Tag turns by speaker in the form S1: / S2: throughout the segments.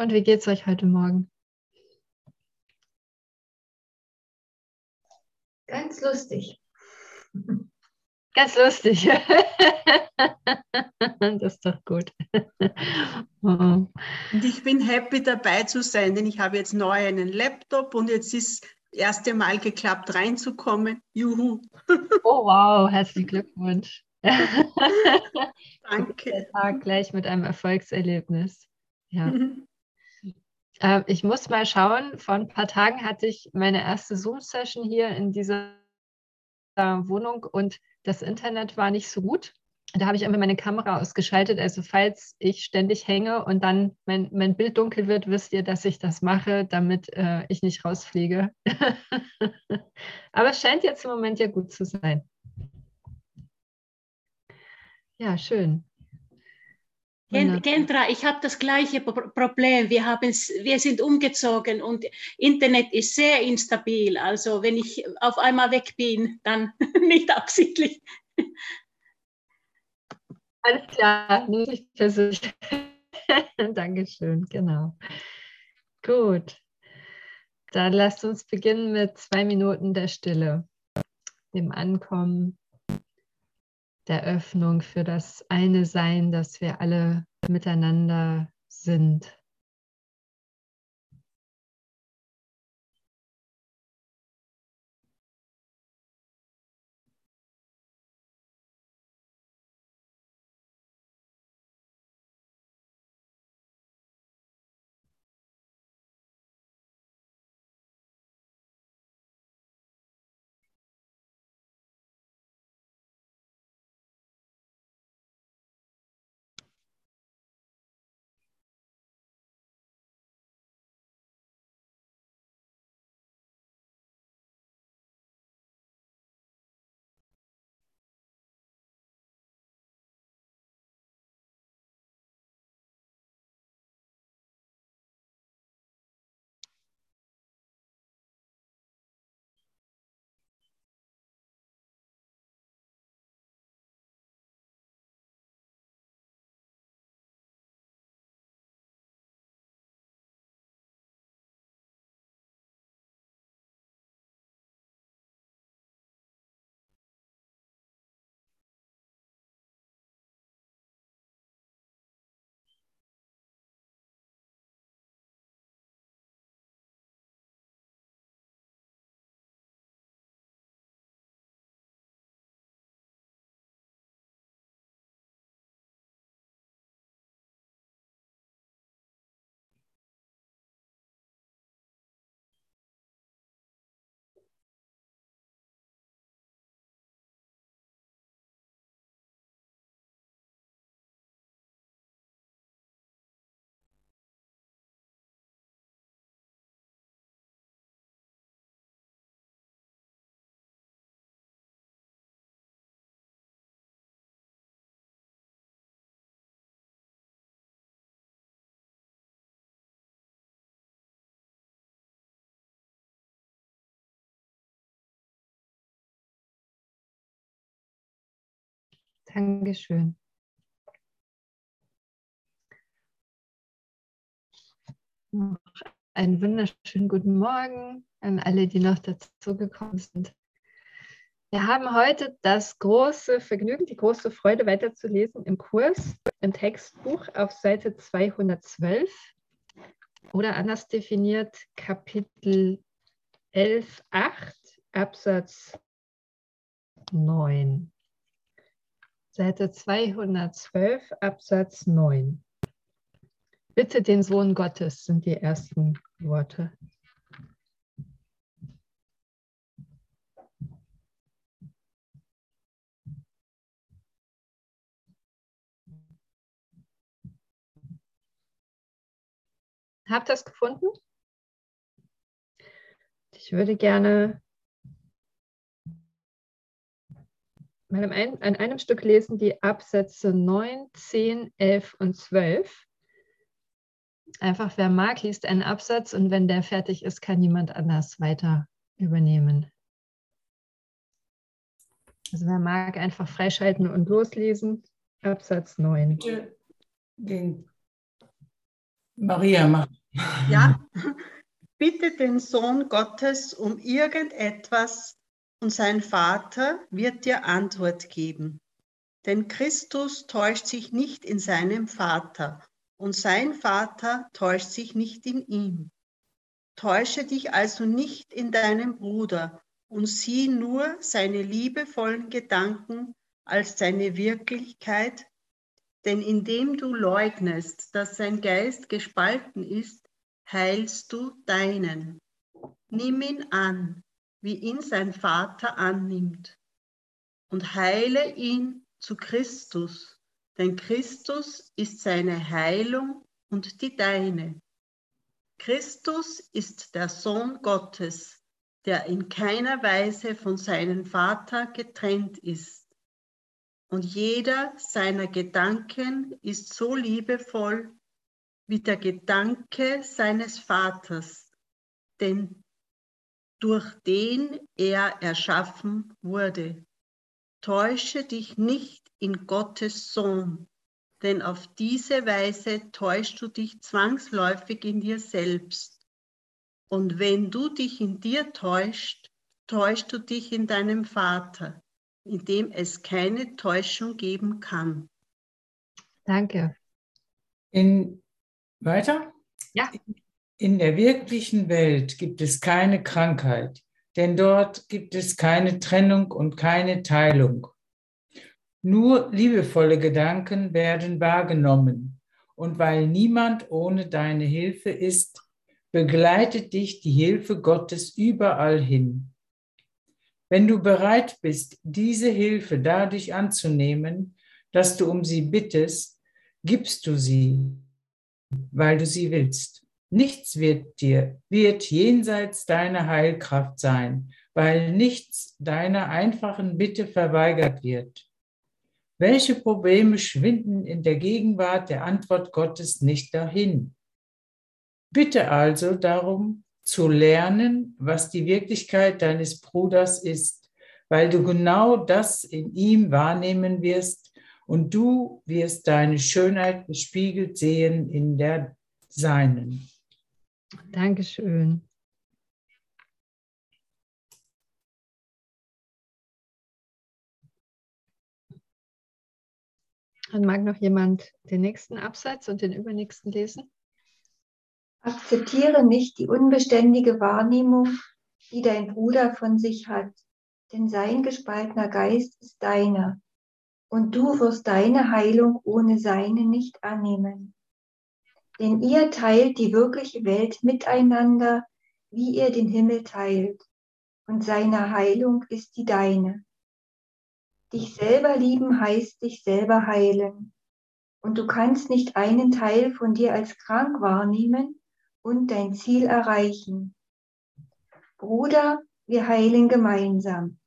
S1: Und wie geht's euch heute Morgen?
S2: Ganz lustig.
S1: Ganz lustig. das ist doch gut.
S3: Und ich bin happy dabei zu sein, denn ich habe jetzt neu einen Laptop und jetzt ist das erste Mal geklappt reinzukommen. Juhu.
S1: Oh wow, herzlichen Glückwunsch.
S3: Danke.
S1: Tag gleich mit einem Erfolgserlebnis. Ja. Äh, ich muss mal schauen, vor ein paar Tagen hatte ich meine erste Zoom-Session hier in dieser Wohnung und das Internet war nicht so gut. Da habe ich einfach meine Kamera ausgeschaltet. Also falls ich ständig hänge und dann mein, mein Bild dunkel wird, wisst ihr, dass ich das mache, damit äh, ich nicht rausfliege. Aber es scheint jetzt im Moment ja gut zu sein. Ja, schön.
S4: Kendra, ich habe das gleiche Problem. Wir, wir sind umgezogen und Internet ist sehr instabil. Also wenn ich auf einmal weg bin, dann nicht absichtlich.
S1: Alles klar, nicht persönlich. Dankeschön, genau. Gut. Dann lasst uns beginnen mit zwei Minuten der Stille, dem Ankommen der Öffnung für das eine Sein, dass wir alle miteinander sind. Dankeschön. Einen wunderschönen guten Morgen an alle, die noch dazu gekommen sind. Wir haben heute das große Vergnügen, die große Freude weiterzulesen im Kurs, im Textbuch auf Seite 212 oder anders definiert Kapitel 11.8 Absatz 9. Seite 212, Absatz 9. Bitte den Sohn Gottes sind die ersten Worte. Habt ihr das gefunden? Ich würde gerne mal an einem Stück lesen die Absätze 9, 10, 11 und 12. Einfach wer mag, liest einen Absatz und wenn der fertig ist, kann jemand anders weiter übernehmen. Also wer mag, einfach freischalten und loslesen. Absatz 9.
S2: Den Maria, mach.
S3: Ja, bitte den Sohn Gottes um irgendetwas und sein Vater wird dir Antwort geben. Denn Christus täuscht sich nicht in seinem Vater und sein Vater täuscht sich nicht in ihm. Täusche dich also nicht in deinem Bruder und sieh nur seine liebevollen Gedanken als seine Wirklichkeit, denn indem du leugnest, dass sein Geist gespalten ist, heilst du deinen. Nimm ihn an, wie ihn sein Vater annimmt, und heile ihn zu Christus, denn Christus ist seine Heilung und die deine. Christus ist der Sohn Gottes, der in keiner Weise von seinem Vater getrennt ist. Und jeder seiner Gedanken ist so liebevoll wie der Gedanke seines Vaters, denn durch den er erschaffen wurde. Täusche dich nicht in Gottes Sohn, denn auf diese Weise täuschst du dich zwangsläufig in dir selbst. Und wenn du dich in dir täuscht, täuschst du dich in deinem Vater, in dem es keine Täuschung geben kann.
S1: Danke.
S2: In, weiter?
S1: Ja.
S2: In der wirklichen Welt gibt es keine Krankheit, denn dort gibt es keine Trennung und keine Teilung. Nur liebevolle Gedanken werden wahrgenommen. Und weil niemand ohne deine Hilfe ist, begleitet dich die Hilfe Gottes überall hin. Wenn du bereit bist, diese Hilfe dadurch anzunehmen, dass du um sie bittest, gibst du sie, weil du sie willst. Nichts wird dir, wird jenseits deiner Heilkraft sein, weil nichts deiner einfachen Bitte verweigert wird. Welche Probleme schwinden in der Gegenwart der Antwort Gottes nicht dahin? Bitte also darum, zu lernen, was die Wirklichkeit deines Bruders ist, weil du genau das in ihm wahrnehmen wirst und du wirst deine Schönheit gespiegelt sehen in der seinen.
S1: Dankeschön. Dann mag noch jemand den nächsten Absatz und den übernächsten lesen.
S5: Akzeptiere nicht die unbeständige Wahrnehmung, die dein Bruder von sich hat, denn sein gespaltener Geist ist deiner, und du wirst deine Heilung ohne seine nicht annehmen. Denn ihr teilt die wirkliche Welt miteinander, wie ihr den Himmel teilt, und seine Heilung ist die deine. Dich selber lieben heißt dich selber heilen. Und du kannst nicht einen Teil von dir als krank wahrnehmen und dein Ziel erreichen. Bruder, wir heilen gemeinsam,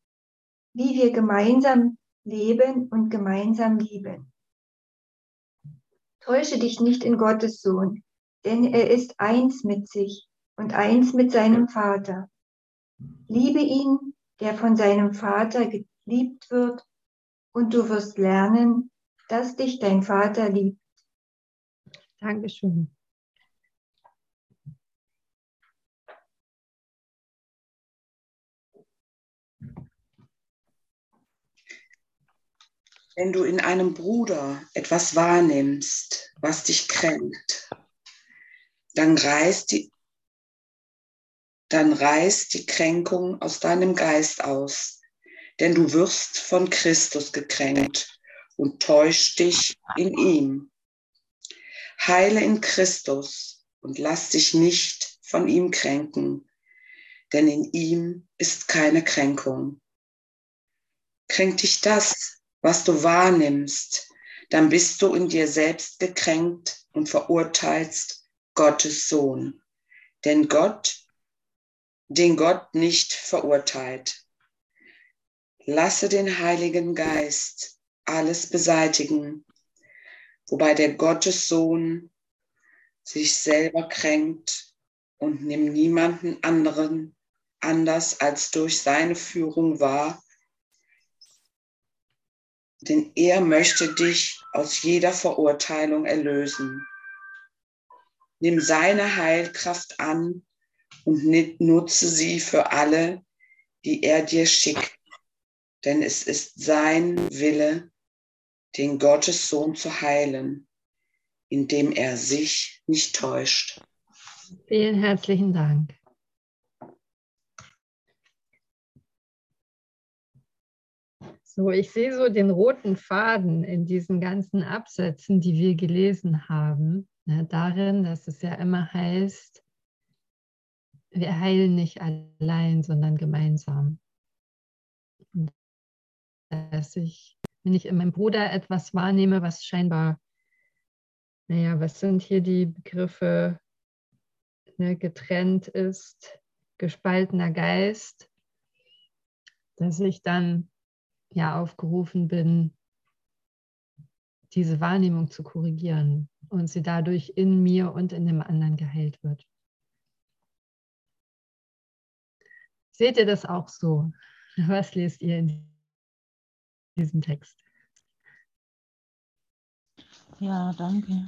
S5: wie wir gemeinsam leben und gemeinsam lieben. Täusche dich nicht in Gottes Sohn, denn er ist eins mit sich und eins mit seinem Vater. Liebe ihn, der von seinem Vater geliebt wird und du wirst lernen, dass dich dein Vater liebt.
S1: Dankeschön.
S6: Wenn du in einem Bruder etwas wahrnimmst, was dich kränkt, dann reißt die, dann reißt die Kränkung aus deinem Geist aus denn du wirst von Christus gekränkt und täuscht dich in ihm. Heile in Christus und lass dich nicht von ihm kränken, denn in ihm ist keine Kränkung. Kränkt dich das, was du wahrnimmst, dann bist du in dir selbst gekränkt und verurteilst Gottes Sohn. Denn Gott, den Gott nicht verurteilt, lasse den Heiligen Geist alles beseitigen, wobei der Gottessohn sich selber kränkt und nimmt niemanden anderen anders als durch seine Führung wahr, denn er möchte dich aus jeder Verurteilung erlösen. Nimm seine Heilkraft an und nutze sie für alle, die er dir schickt. Denn es ist sein Wille, den Gottes Sohn zu heilen, indem er sich nicht täuscht.
S1: Vielen herzlichen Dank. So, ich sehe so den roten Faden in diesen ganzen Absätzen, die wir gelesen haben, ne, darin, dass es ja immer heißt, wir heilen nicht allein, sondern gemeinsam. Dass ich, wenn ich in meinem Bruder etwas wahrnehme, was scheinbar, naja, was sind hier die Begriffe, ne, getrennt ist, gespaltener Geist, dass ich dann ja aufgerufen bin, diese Wahrnehmung zu korrigieren und sie dadurch in mir und in dem anderen geheilt wird. Seht ihr das auch so? Was lest ihr in diesem Text?
S2: Ja, danke.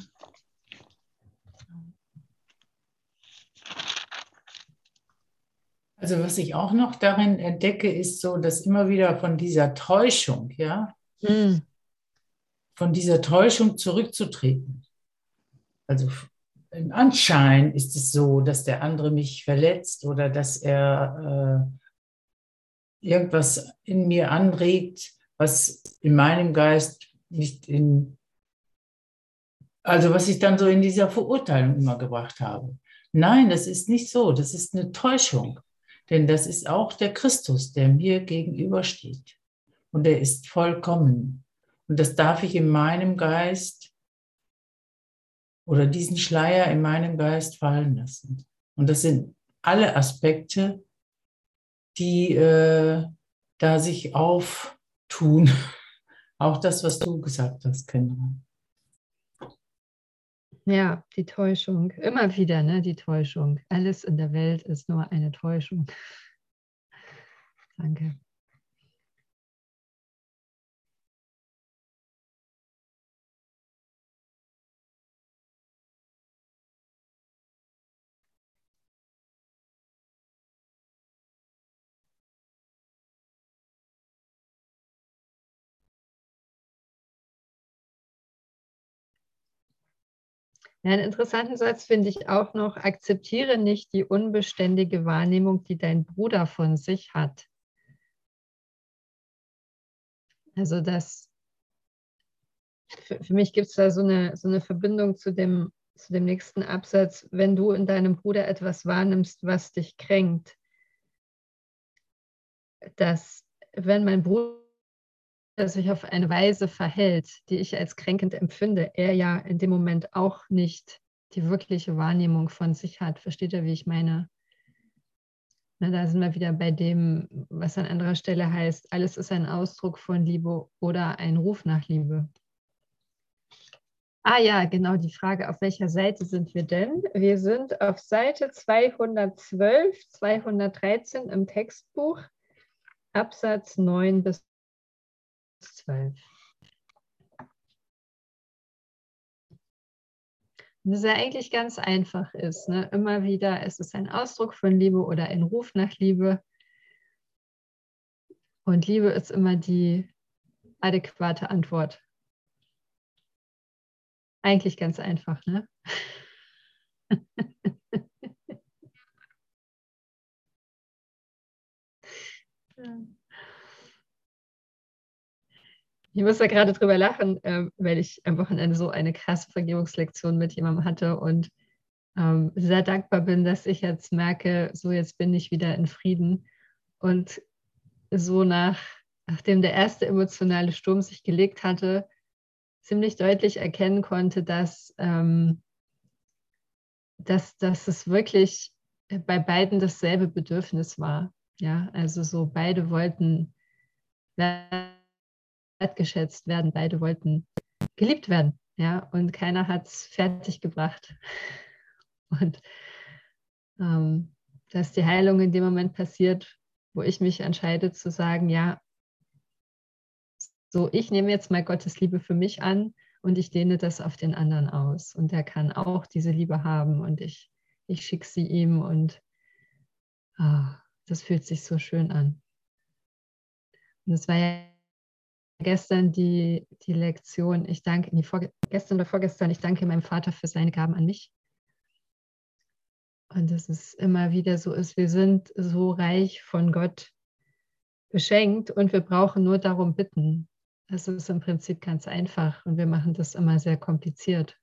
S2: Also was ich auch noch darin entdecke, ist so, dass immer wieder von dieser Täuschung, ja, mhm. von dieser Täuschung zurückzutreten. Also im Anschein ist es so, dass der andere mich verletzt oder dass er äh, irgendwas in mir anregt, was in meinem Geist nicht in, also was ich dann so in dieser Verurteilung immer gebracht habe. Nein, das ist nicht so, das ist eine Täuschung. Denn das ist auch der Christus, der mir gegenübersteht. Und er ist vollkommen. Und das darf ich in meinem Geist oder diesen Schleier in meinem Geist fallen lassen. Und das sind alle Aspekte, die äh, da sich auftun. Auch das, was du gesagt hast, Kendra.
S1: Ja, die Täuschung. Immer wieder, ne, die Täuschung. Alles in der Welt ist nur eine Täuschung. Danke. Ja, einen interessanten Satz finde ich auch noch, akzeptiere nicht die unbeständige Wahrnehmung, die dein Bruder von sich hat. Also das, für, für mich gibt es da so eine, so eine Verbindung zu dem, zu dem nächsten Absatz, wenn du in deinem Bruder etwas wahrnimmst, was dich kränkt, dass wenn mein Bruder sich auf eine Weise verhält, die ich als kränkend empfinde, er ja in dem Moment auch nicht die wirkliche Wahrnehmung von sich hat. Versteht ihr, wie ich meine? Na, da sind wir wieder bei dem, was an anderer Stelle heißt, alles ist ein Ausdruck von Liebe oder ein Ruf nach Liebe. Ah ja, genau die Frage, auf welcher Seite sind wir denn? Wir sind auf Seite 212, 213 im Textbuch, Absatz 9 bis 12. Das ja eigentlich ganz einfach ist. Ne? Immer wieder, es ist ein Ausdruck von Liebe oder ein Ruf nach Liebe. Und Liebe ist immer die adäquate Antwort. Eigentlich ganz einfach, ne? ja. Ich muss da gerade drüber lachen, äh, weil ich am Wochenende so eine krasse Vergebungslektion mit jemandem hatte und ähm, sehr dankbar bin, dass ich jetzt merke, so jetzt bin ich wieder in Frieden und so nach, nachdem der erste emotionale Sturm sich gelegt hatte, ziemlich deutlich erkennen konnte, dass, ähm, dass, dass es wirklich bei beiden dasselbe Bedürfnis war. Ja, also so beide wollten wertgeschätzt werden. Beide wollten geliebt werden, ja, und keiner hat es fertig gebracht. Und ähm, dass die Heilung in dem Moment passiert, wo ich mich entscheide zu sagen, ja, so, ich nehme jetzt mal Gottes Liebe für mich an und ich dehne das auf den anderen aus. Und der kann auch diese Liebe haben und ich, ich schicke sie ihm und ah, das fühlt sich so schön an. Und es war ja gestern die, die Lektion, ich danke, nee, vor, gestern oder vorgestern, ich danke meinem Vater für seine Gaben an mich. Und dass es immer wieder so ist, wir sind so reich von Gott beschenkt und wir brauchen nur darum bitten. Es ist im Prinzip ganz einfach und wir machen das immer sehr kompliziert.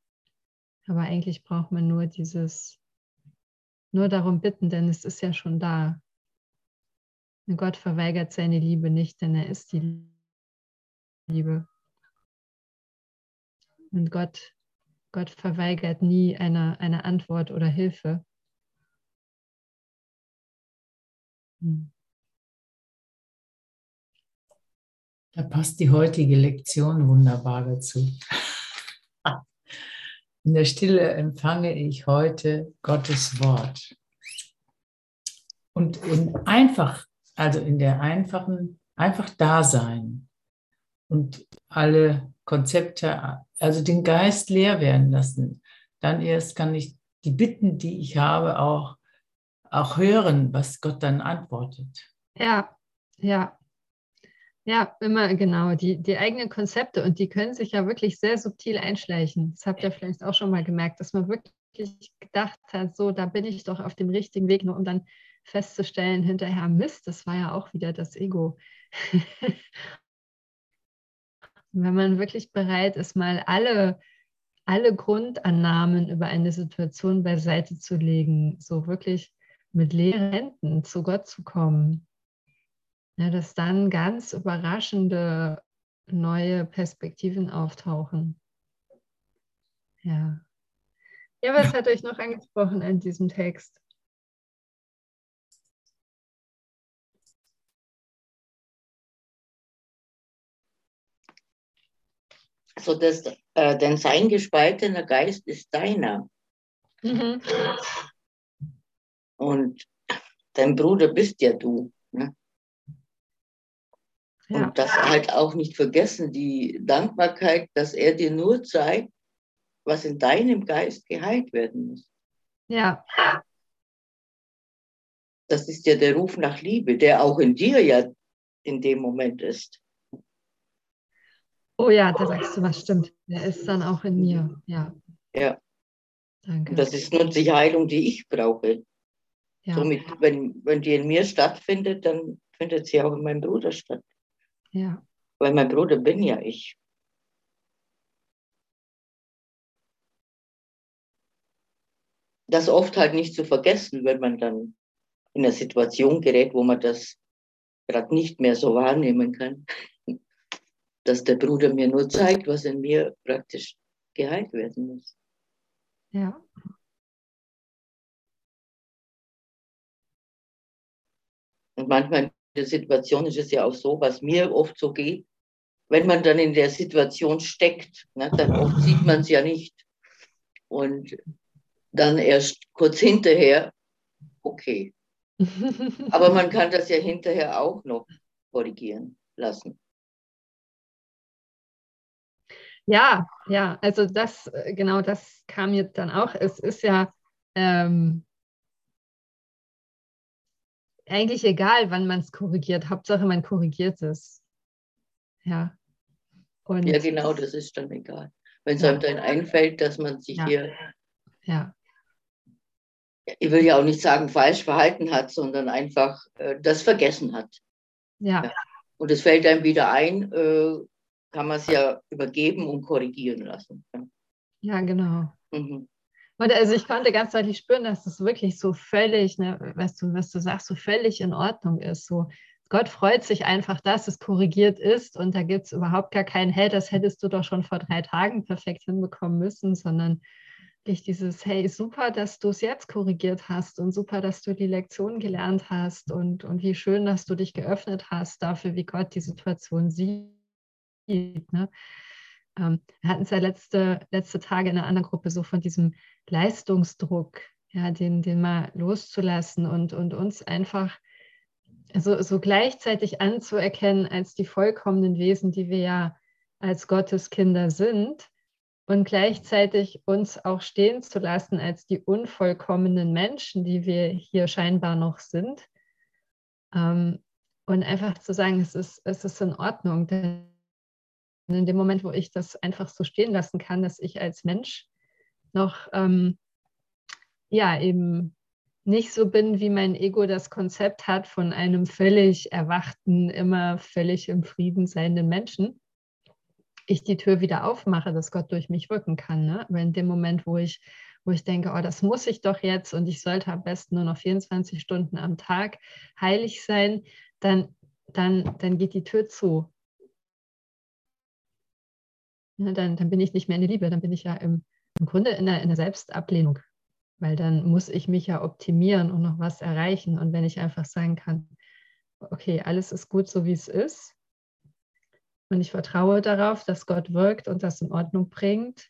S1: Aber eigentlich braucht man nur dieses, nur darum bitten, denn es ist ja schon da. Und Gott verweigert seine Liebe nicht, denn er ist die Liebe. Und Gott, Gott verweigert nie eine, eine Antwort oder Hilfe.
S2: Hm. Da passt die heutige Lektion wunderbar dazu. In der Stille empfange ich heute Gottes Wort. Und in einfach, also in der einfachen, einfach Dasein und alle Konzepte, also den Geist leer werden lassen. Dann erst kann ich die Bitten, die ich habe, auch, auch hören, was Gott dann antwortet.
S1: Ja, ja, ja, immer genau. Die, die eigenen Konzepte und die können sich ja wirklich sehr subtil einschleichen. Das habt ihr vielleicht auch schon mal gemerkt, dass man wirklich gedacht hat, so, da bin ich doch auf dem richtigen Weg, nur um dann festzustellen, hinterher Mist, das war ja auch wieder das Ego. Wenn man wirklich bereit ist, mal alle, alle Grundannahmen über eine Situation beiseite zu legen, so wirklich mit leeren Händen zu Gott zu kommen ja, dass dann ganz überraschende neue Perspektiven auftauchen. Ja. Ja, was hat euch noch angesprochen in diesem Text?
S7: So dass äh, denn sein gespaltener Geist ist deiner. Mhm. Und dein Bruder bist ja du. Ne? Ja. Und das halt auch nicht vergessen, die Dankbarkeit, dass er dir nur zeigt, was in deinem Geist geheilt werden muss.
S1: Ja.
S7: Das ist ja der Ruf nach Liebe, der auch in dir ja in dem Moment ist.
S1: Oh ja, da sagst du was stimmt. Der ist dann auch in mir. Ja.
S7: Ja. Danke. Das ist nur die Heilung, die ich brauche. Ja. Somit, wenn, wenn die in mir stattfindet, dann findet sie auch in meinem Bruder statt.
S1: Ja.
S7: Weil mein Bruder bin ja ich. Das oft halt nicht zu vergessen, wenn man dann in eine Situation gerät, wo man das gerade nicht mehr so wahrnehmen kann, dass der Bruder mir nur zeigt, was in mir praktisch geheilt werden muss.
S1: Ja.
S7: Und manchmal der Situation ist es ja auch so, was mir oft so geht, wenn man dann in der Situation steckt, ne, dann oft sieht man es ja nicht. Und dann erst kurz hinterher, okay. Aber man kann das ja hinterher auch noch korrigieren lassen.
S1: Ja, ja, also das, äh, genau das kam jetzt dann auch. Es ist ja, ähm, eigentlich egal, wann man es korrigiert. Hauptsache, man korrigiert es. Ja.
S7: Und ja, genau, das ist dann egal. Wenn es ja. einem dann einfällt, dass man sich
S1: ja.
S7: hier,
S1: ja.
S7: ich will ja auch nicht sagen, falsch verhalten hat, sondern einfach äh, das vergessen hat.
S1: Ja. ja.
S7: Und es fällt einem wieder ein, äh, kann man es ja übergeben und korrigieren lassen.
S1: Ja, genau. Mhm. Und also ich konnte ganz deutlich spüren, dass das wirklich so völlig, ne, was, du, was du sagst, so völlig in Ordnung ist. So, Gott freut sich einfach, dass es korrigiert ist und da gibt es überhaupt gar keinen, hey, das hättest du doch schon vor drei Tagen perfekt hinbekommen müssen, sondern wirklich dieses, hey, super, dass du es jetzt korrigiert hast und super, dass du die Lektion gelernt hast und, und wie schön, dass du dich geöffnet hast dafür, wie Gott die Situation sieht. Ne? Ähm, wir hatten es ja letzte, letzte Tage in einer anderen Gruppe so von diesem Leistungsdruck, ja, den, den mal loszulassen und, und uns einfach so, so gleichzeitig anzuerkennen als die vollkommenen Wesen, die wir ja als Gotteskinder sind und gleichzeitig uns auch stehen zu lassen als die unvollkommenen Menschen, die wir hier scheinbar noch sind. Ähm, und einfach zu sagen, es ist, es ist in Ordnung. Denn in dem Moment, wo ich das einfach so stehen lassen kann, dass ich als Mensch noch ähm, ja eben nicht so bin, wie mein Ego das Konzept hat von einem völlig erwachten, immer völlig im Frieden seienden Menschen, ich die Tür wieder aufmache, dass Gott durch mich wirken kann. Ne? Aber in dem Moment, wo ich, wo ich denke, oh, das muss ich doch jetzt und ich sollte am besten nur noch 24 Stunden am Tag heilig sein, dann, dann, dann geht die Tür zu. Ja, dann, dann bin ich nicht mehr in der Liebe, dann bin ich ja im, im Grunde in der, in der Selbstablehnung, weil dann muss ich mich ja optimieren und noch was erreichen. Und wenn ich einfach sagen kann, okay, alles ist gut so, wie es ist, und ich vertraue darauf, dass Gott wirkt und das in Ordnung bringt.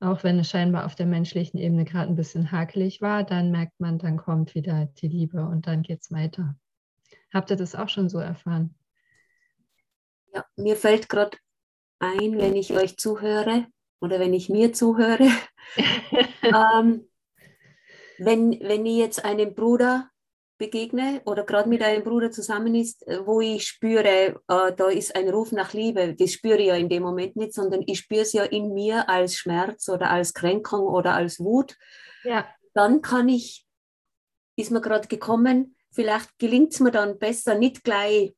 S1: Auch wenn es scheinbar auf der menschlichen Ebene gerade ein bisschen hakelig war, dann merkt man, dann kommt wieder die Liebe und dann geht es weiter. Habt ihr das auch schon so erfahren?
S8: Ja, mir fällt gerade ein, wenn ich euch zuhöre oder wenn ich mir zuhöre, ähm, wenn, wenn ich jetzt einem Bruder begegne oder gerade mit einem Bruder zusammen ist, äh, wo ich spüre, äh, da ist ein Ruf nach Liebe. Das spüre ich ja in dem Moment nicht, sondern ich spüre es ja in mir als Schmerz oder als Kränkung oder als Wut.
S1: Ja.
S8: Dann kann ich, ist mir gerade gekommen, vielleicht gelingt es mir dann besser, nicht gleich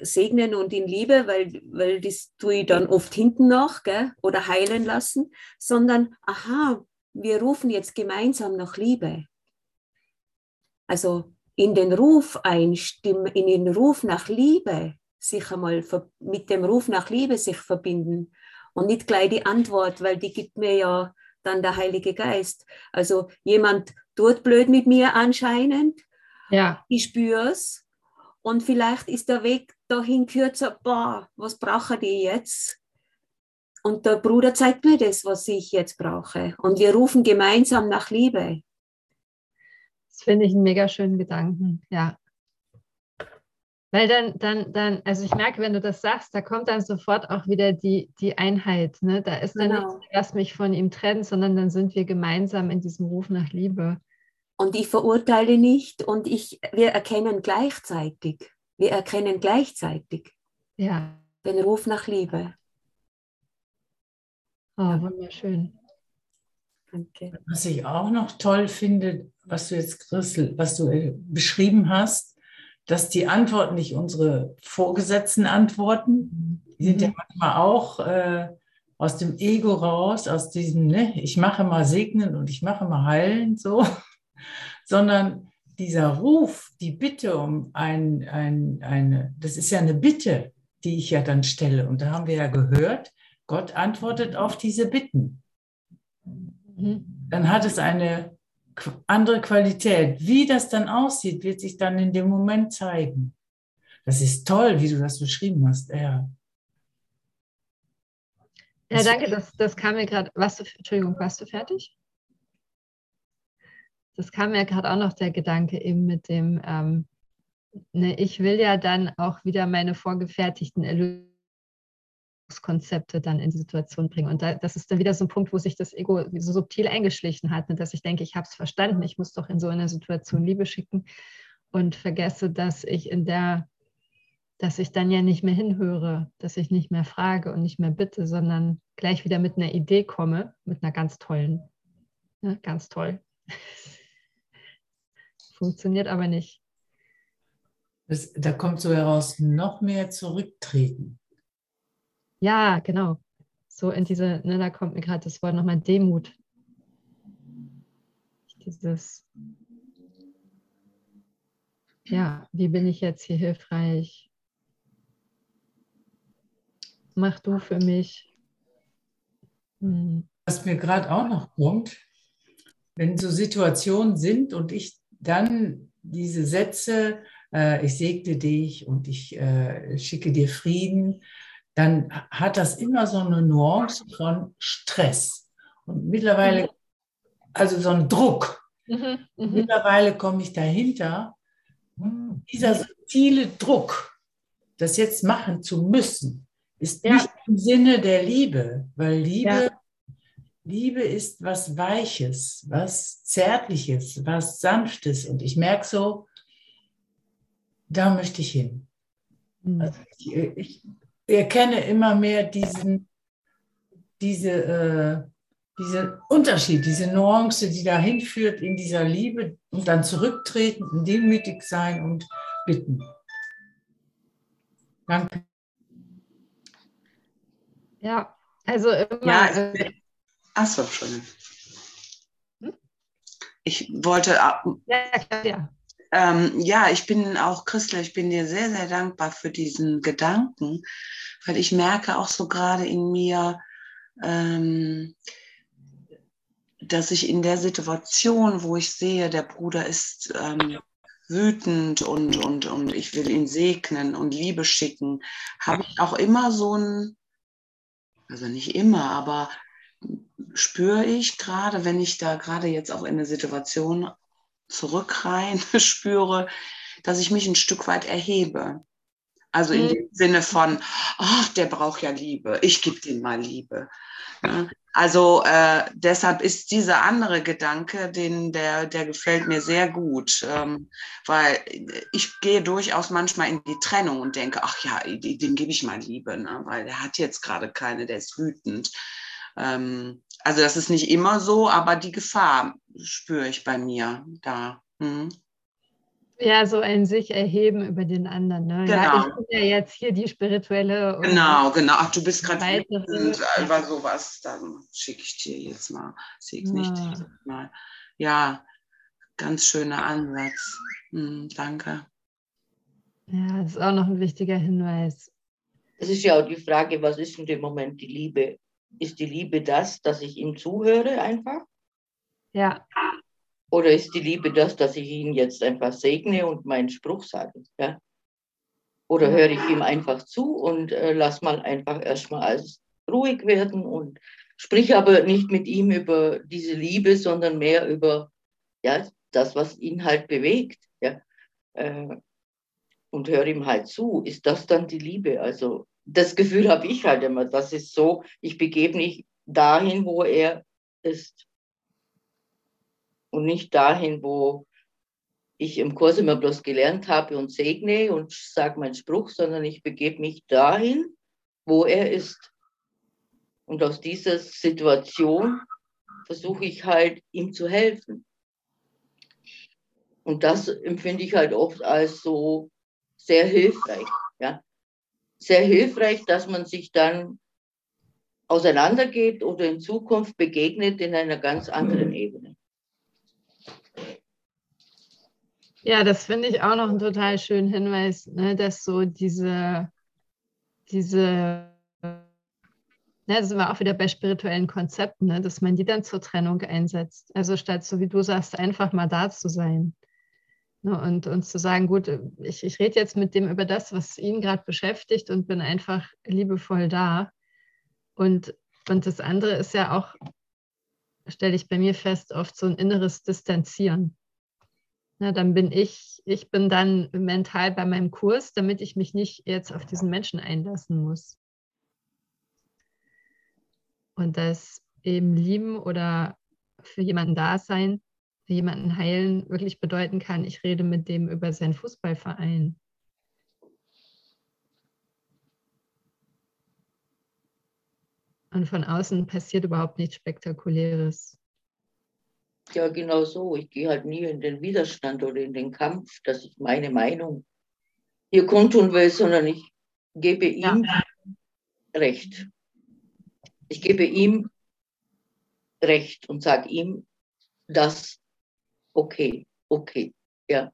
S8: segnen und in Liebe, weil, weil das tue ich dann oft hinten nach gell, oder heilen lassen, sondern aha, wir rufen jetzt gemeinsam nach Liebe also in den Ruf einstimmen, in den Ruf nach Liebe, sich einmal mit dem Ruf nach Liebe sich verbinden und nicht gleich die Antwort, weil die gibt mir ja dann der Heilige Geist. Also jemand tut blöd mit mir anscheinend,
S1: ja.
S8: ich spüre es und vielleicht ist der Weg dahin kürzer, boah, was brauche ich jetzt? Und der Bruder zeigt mir das, was ich jetzt brauche. Und wir rufen gemeinsam nach Liebe.
S1: Das finde ich einen mega schönen Gedanken, ja. Weil dann, dann, dann, also ich merke, wenn du das sagst, da kommt dann sofort auch wieder die, die Einheit. Ne? Da ist dann genau. nicht, was mich von ihm trennt, sondern dann sind wir gemeinsam in diesem Ruf nach Liebe.
S8: Und ich verurteile nicht und ich, wir erkennen gleichzeitig. Wir erkennen gleichzeitig
S1: ja.
S8: den Ruf nach Liebe.
S1: Oh, wunderschön.
S2: Danke. Was ich auch noch toll finde, was du jetzt, Christel, was du äh, beschrieben hast, dass die Antworten nicht unsere Vorgesetzten antworten. Die sind mhm. ja manchmal auch äh, aus dem Ego raus, aus diesem, ne, ich mache mal segnen und ich mache mal heilen, so, sondern dieser Ruf, die Bitte um ein, ein, eine, das ist ja eine Bitte, die ich ja dann stelle. Und da haben wir ja gehört, Gott antwortet auf diese Bitten. Mhm. Dann hat es eine andere Qualität. Wie das dann aussieht, wird sich dann in dem Moment zeigen. Das ist toll, wie du das beschrieben hast. Ja,
S1: ja danke, das, das kam mir gerade. Entschuldigung, warst du fertig? Das kam mir gerade auch noch der Gedanke eben mit dem, ähm, ne, ich will ja dann auch wieder meine vorgefertigten Erlösungen Konzepte dann in die Situation bringen. Und da, das ist dann wieder so ein Punkt, wo sich das Ego so subtil eingeschlichen hat, ne, dass ich denke, ich habe es verstanden, ich muss doch in so einer Situation Liebe schicken und vergesse, dass ich in der, dass ich dann ja nicht mehr hinhöre, dass ich nicht mehr frage und nicht mehr bitte, sondern gleich wieder mit einer Idee komme, mit einer ganz tollen, ne, ganz toll. Funktioniert aber nicht.
S2: Das, da kommt so heraus, noch mehr zurücktreten.
S1: Ja, genau. So in diese, ne, da kommt mir gerade das Wort nochmal Demut. Dieses, ja, wie bin ich jetzt hier hilfreich? Mach du für mich.
S2: Hm. Was mir gerade auch noch kommt, wenn so Situationen sind und ich dann diese Sätze, äh, ich segne dich und ich äh, schicke dir Frieden, dann hat das immer so eine Nuance von Stress. Und mittlerweile, also so ein Druck. Mhm, mh. Mittlerweile komme ich dahinter, dieser subtile Druck, das jetzt machen zu müssen, ist
S1: Ja.
S2: nicht im Sinne der Liebe, weil Liebe,
S1: Ja.
S2: Liebe ist was Weiches, was Zärtliches, was Sanftes. Und ich merke so, da möchte ich hin.
S1: Mhm.
S2: Also ich, ich erkenne immer mehr diesen, diese, äh, diesen Unterschied, diese Nuance, die dahin führt in dieser Liebe und dann zurücktreten und demütig sein und bitten. Danke.
S1: Ja, also immer.
S6: Ja, ich, achso, Entschuldigung.
S1: Hm?
S6: Ich wollte, äh,
S1: ja, ja.
S6: ähm, ja, ich bin auch Christel, ich bin dir sehr, sehr dankbar für diesen Gedanken, weil ich merke auch so gerade in mir, ähm, dass ich in der Situation, wo ich sehe, der Bruder ist ähm, wütend und, und, und ich will ihn segnen und Liebe schicken, habe ich auch immer so ein, also nicht immer, aber spüre ich gerade, wenn ich da gerade jetzt auch in eine Situation zurückrein spüre, dass ich mich ein Stück weit erhebe. Also in
S1: Mhm.
S6: dem Sinne von, ach, der braucht ja Liebe, ich gebe dem mal Liebe. Also äh, deshalb ist dieser andere Gedanke, den, der, der gefällt mir sehr gut, ähm, weil ich gehe durchaus manchmal in die Trennung und denke, ach ja, dem gebe ich mal Liebe, ne? weil der hat jetzt gerade keine, der ist wütend. Ähm, also das ist nicht immer so, aber die Gefahr spüre ich bei mir da. Hm.
S1: Ja, so ein sich erheben über den anderen. Ne? Ja,
S6: Genau.
S1: ich bin ja jetzt hier die spirituelle. und-
S6: Genau, genau. Ach, du bist gerade über sowas, dann schicke ich dir jetzt mal, segne ich
S1: Ja.
S6: mal. Ja, ganz schöner Ansatz. Hm, danke.
S1: Ja, das ist auch noch ein wichtiger Hinweis.
S7: Es ist ja auch die Frage, was ist in dem Moment die Liebe? Ist die Liebe das, dass ich ihm zuhöre einfach?
S1: Ja,
S7: Oder ist die Liebe das, dass ich ihn jetzt einfach segne und meinen Spruch sage? Ja? Oder höre ich ihm einfach zu und äh, lass mal einfach erstmal alles ruhig werden und sprich aber nicht mit ihm über diese Liebe, sondern mehr über ja, das, was ihn halt bewegt. Ja? Äh, und höre ihm halt zu. Ist das dann die Liebe? Also das Gefühl habe ich halt immer. Das ist so, ich begebe mich dahin, wo er ist und nicht dahin, wo ich im Kurs immer bloß gelernt habe und segne und sage meinen Spruch, sondern ich begebe mich dahin, wo er ist. Und aus dieser Situation versuche ich halt, ihm zu helfen. Und das empfinde ich halt oft als so sehr hilfreich. Ja? Sehr hilfreich, dass man sich dann auseinandergeht oder in Zukunft begegnet in einer ganz anderen Ebene.
S1: ja, das finde ich auch noch einen total schönen Hinweis, ne, dass so diese, diese, ne, da sind wir auch wieder bei spirituellen Konzepten, ne, dass man die dann zur Trennung einsetzt. Also statt so wie du sagst, einfach mal da zu sein. Ne, und, und zu sagen, gut, ich, ich rede jetzt mit dem über das, was ihn gerade beschäftigt und bin einfach liebevoll da. Und, und das andere ist ja auch, stelle ich bei mir fest, oft so ein inneres Distanzieren. Na, dann bin ich, ich bin dann mental bei meinem Kurs, damit ich mich nicht jetzt auf diesen Menschen einlassen muss. Und das eben lieben oder für jemanden da sein, jemanden heilen wirklich bedeuten kann, ich rede mit dem über seinen Fußballverein. Und von außen passiert überhaupt nichts Spektakuläres.
S7: Ja, genau so. Ich gehe halt nie in den Widerstand oder in den Kampf, dass ich meine Meinung hier kundtun will, sondern ich gebe ihm Recht. Ich gebe ihm Recht und sage ihm, das okay, okay, ja.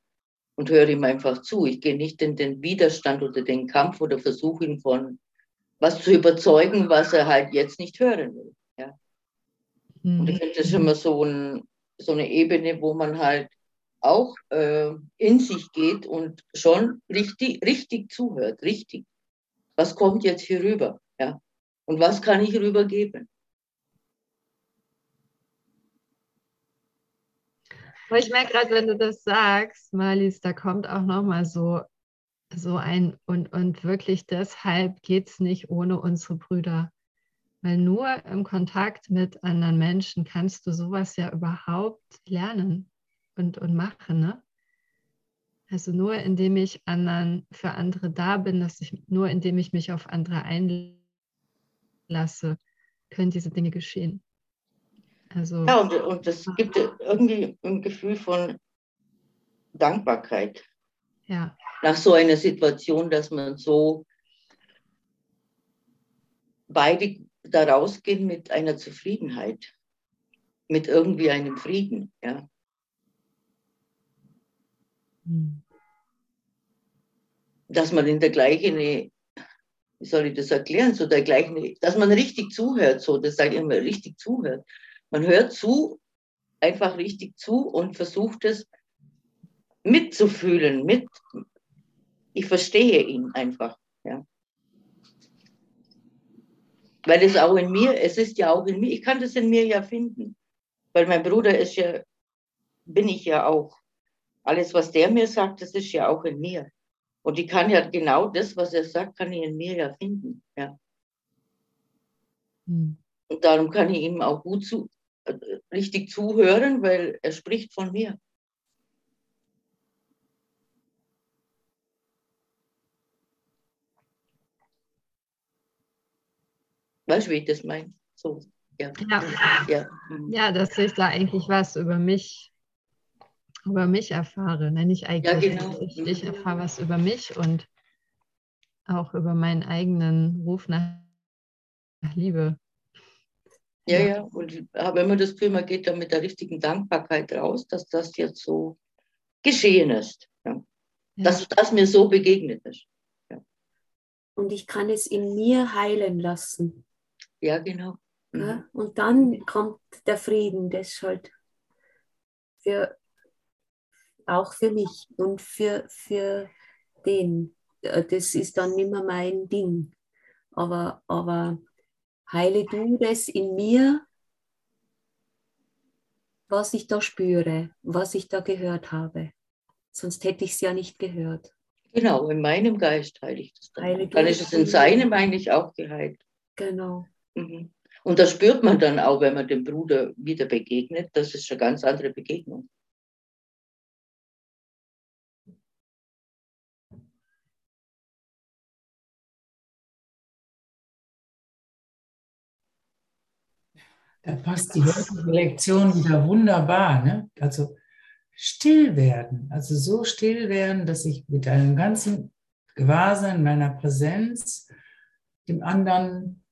S7: Und höre ihm einfach zu. Ich gehe nicht in den Widerstand oder den Kampf oder versuche ihn von was zu überzeugen, was er halt jetzt nicht hören will. Ja. Und ich finde das ist immer so, ein, so eine Ebene, wo man halt auch äh, in sich geht und schon richtig, richtig zuhört, richtig. Was kommt jetzt hier rüber? Ja? Und was kann ich rübergeben?
S1: Aber ich merke gerade, wenn du das sagst, Marlies, da kommt auch nochmal so so ein, und, und wirklich deshalb geht es nicht ohne unsere Brüder. Weil nur im Kontakt mit anderen Menschen kannst du sowas ja überhaupt lernen und, und machen. Ne? Also nur indem ich anderen für andere da bin, dass ich nur indem ich mich auf andere einlasse, können diese Dinge geschehen.
S7: Also, ja, und, und es gibt irgendwie ein Gefühl von Dankbarkeit.
S1: Ja.
S7: Nach so einer Situation, dass man so beide da rausgehen mit einer Zufriedenheit, mit irgendwie einem Frieden, ja. Hm. Dass man in der gleichen, wie soll ich das erklären, so der gleichen, dass man richtig zuhört, so, das sage ich immer, richtig zuhört. Man hört zu, einfach richtig zu und versucht es mitzufühlen, mit, ich verstehe ihn einfach, ja. Weil es auch in mir, es ist ja auch in mir, ich kann das in mir ja finden. Weil mein Bruder ist ja, bin ich ja auch. Alles, was der mir sagt, das ist ja auch in mir. Und ich kann ja genau das, was er sagt, kann ich in mir ja finden. Ja. Hm. Und darum kann ich ihm auch gut zu, richtig zuhören, weil er spricht von mir. Weißt du, wie ich das meine? So,
S1: ja. Ja. Ja. Ja, dass ich da eigentlich was über mich, über mich erfahre. Nenne ich eigentlich. Ja, genau. ich, ich erfahre was über mich und auch über meinen eigenen Ruf nach Liebe.
S7: Ja, ja, und ich habe immer das Gefühl, man geht da mit der richtigen Dankbarkeit raus, dass das jetzt so geschehen ist. Ja. ja. Dass das mir so begegnet ist. Ja.
S8: Und ich kann es in mir heilen lassen.
S7: Ja, genau.
S8: Mhm. Ja, und dann kommt der Frieden, das ist halt für, auch für mich und für, für den. Äh, das ist dann nicht mehr mein Ding. Aber, aber heile du das in mir, was ich da spüre, was ich da gehört habe. Sonst hätte ich es ja nicht gehört.
S7: Genau, in meinem Geist heile ich das dann. Heile dann ist es in seinem eigentlich auch geheilt.
S8: Genau.
S7: Mhm. Und das spürt man dann auch, wenn man dem Bruder wieder begegnet. Das ist eine ganz andere Begegnung.
S2: Da passt die heutige Lektion wieder wunderbar. Ne? Also still werden, also so still werden, dass ich mit einem ganzen Gewahrsein meiner Präsenz dem anderen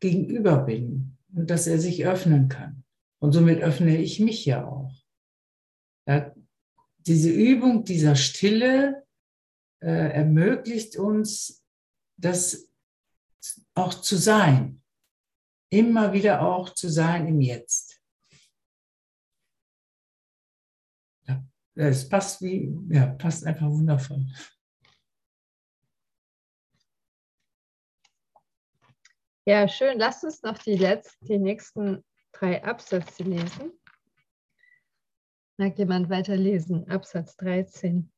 S2: gegenüber bin und dass er sich öffnen kann. Und somit öffne ich mich ja auch. Ja, diese Übung dieser Stille äh, ermöglicht uns, das auch zu sein. Immer wieder auch zu sein im Jetzt. Es passt wie, ja, passt einfach wundervoll.
S1: Ja, schön. Lass uns noch die, letzten, die nächsten drei Absätze lesen. Mag jemand weiterlesen? Absatz 13.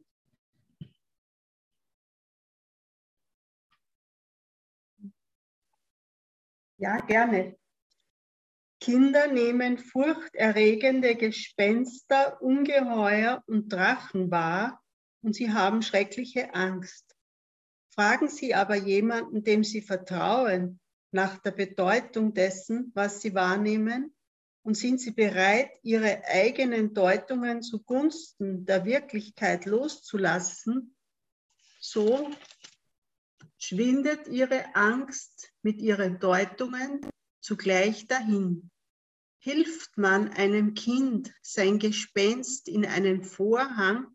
S3: Ja, gerne. Kinder nehmen furchterregende Gespenster, Ungeheuer und Drachen wahr und sie haben schreckliche Angst. Fragen Sie aber jemanden, dem Sie vertrauen, nach der Bedeutung dessen, was sie wahrnehmen? Und sind sie bereit, ihre eigenen Deutungen zugunsten der Wirklichkeit loszulassen? So schwindet ihre Angst mit ihren Deutungen zugleich dahin. Hilft man einem Kind sein Gespenst in einen Vorhang,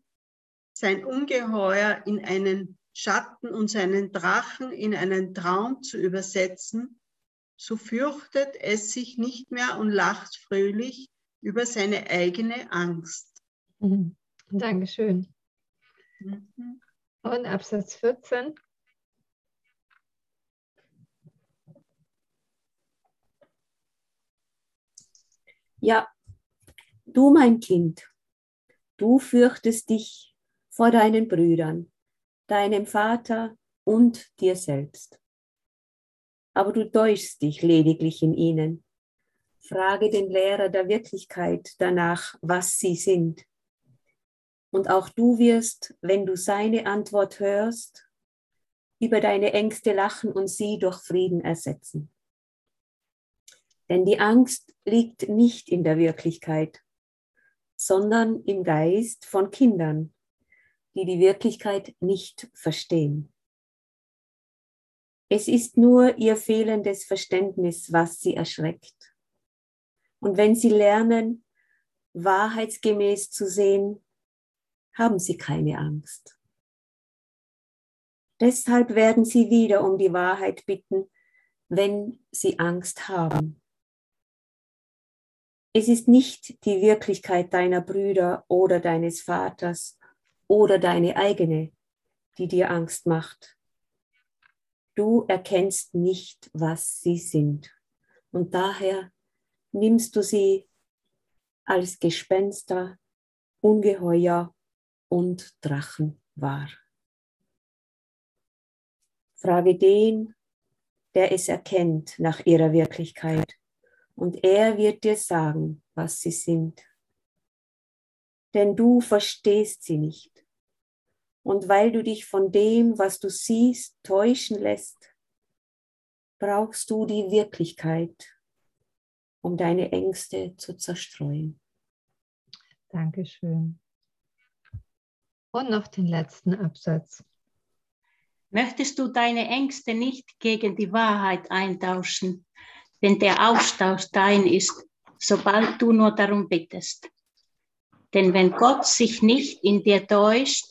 S3: sein Ungeheuer in einen Schatten und seinen Drachen in einen Traum zu übersetzen, so fürchtet es sich nicht mehr und lacht fröhlich über seine eigene Angst.
S1: Mhm. Dankeschön. Mhm. Und Absatz 14.
S8: Ja, du mein Kind, du fürchtest dich vor deinen Brüdern deinem Vater und dir selbst. Aber du täuschst dich lediglich in ihnen. Frage den Lehrer der Wirklichkeit danach, was sie sind. Und auch du wirst, wenn du seine Antwort hörst, über deine Ängste lachen und sie durch Frieden ersetzen. Denn die Angst liegt nicht in der Wirklichkeit, sondern im Geist von Kindern, die die Wirklichkeit nicht verstehen. Es ist nur ihr fehlendes Verständnis, was sie erschreckt. Und wenn sie lernen, wahrheitsgemäß zu sehen, haben sie keine Angst. Deshalb werden sie wieder um die Wahrheit bitten, wenn sie Angst haben. Es ist nicht die Wirklichkeit deiner Brüder oder deines Vaters oder deine eigene, die dir Angst macht. Du erkennst nicht, was sie sind. Und daher nimmst du sie als Gespenster, Ungeheuer und Drachen wahr. Frage den, der es erkennt nach ihrer Wirklichkeit, und er wird dir sagen, was sie sind. Denn du verstehst sie nicht. Und weil du dich von dem, was du siehst, täuschen lässt, brauchst du die Wirklichkeit, um deine Ängste zu zerstreuen.
S1: Dankeschön. Und noch den letzten Absatz.
S4: Möchtest du deine Ängste nicht gegen die Wahrheit eintauschen, denn der Austausch dein ist, sobald du nur darum bittest. Denn wenn Gott sich nicht in dir täuscht,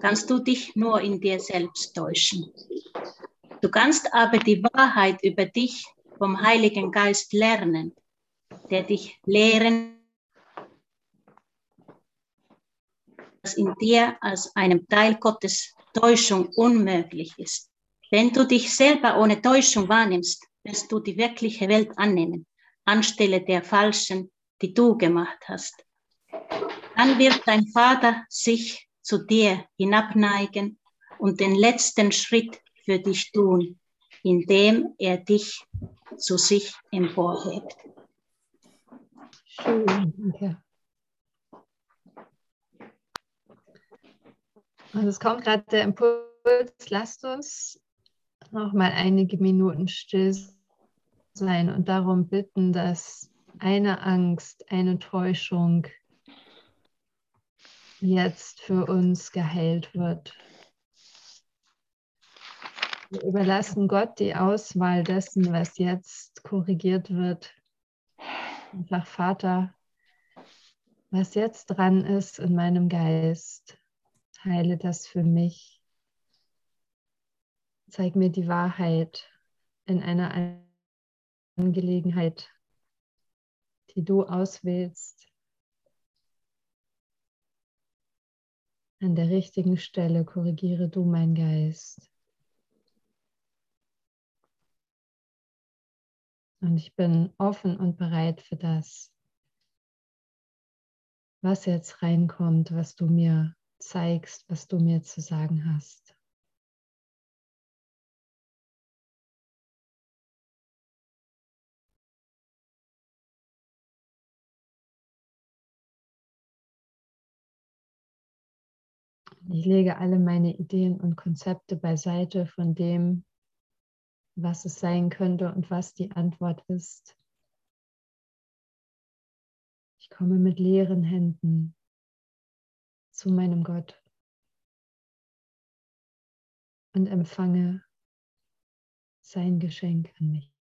S4: kannst du dich nur in dir selbst täuschen. Du kannst aber die Wahrheit über dich vom Heiligen Geist lernen, der dich lehren, dass in dir als einem Teil Gottes Täuschung unmöglich ist. Wenn du dich selber ohne Täuschung wahrnimmst, wirst du die wirkliche Welt annehmen, anstelle der falschen, die du gemacht hast. Dann wird dein Vater sich zu dir hinabneigen und den letzten Schritt für dich tun, indem er dich zu sich emporhebt.
S1: Schön, danke. Und es kommt gerade der Impuls, lasst uns noch mal einige Minuten still sein und darum bitten, dass eine Angst, eine Täuschung jetzt für uns geheilt wird. Wir überlassen Gott die Auswahl dessen, was jetzt korrigiert wird. Einfach Vater, was jetzt dran ist in meinem Geist, heile das für mich. Zeig mir die Wahrheit in einer Angelegenheit, die du auswählst. An der richtigen Stelle korrigiere du mein Geist. Und ich bin offen und bereit für das, was jetzt reinkommt, was du mir zeigst, was du mir zu sagen hast. Ich lege alle meine Ideen und Konzepte beiseite von dem, was es sein könnte und was die Antwort ist. Ich komme mit leeren Händen zu meinem Gott und empfange sein Geschenk an mich.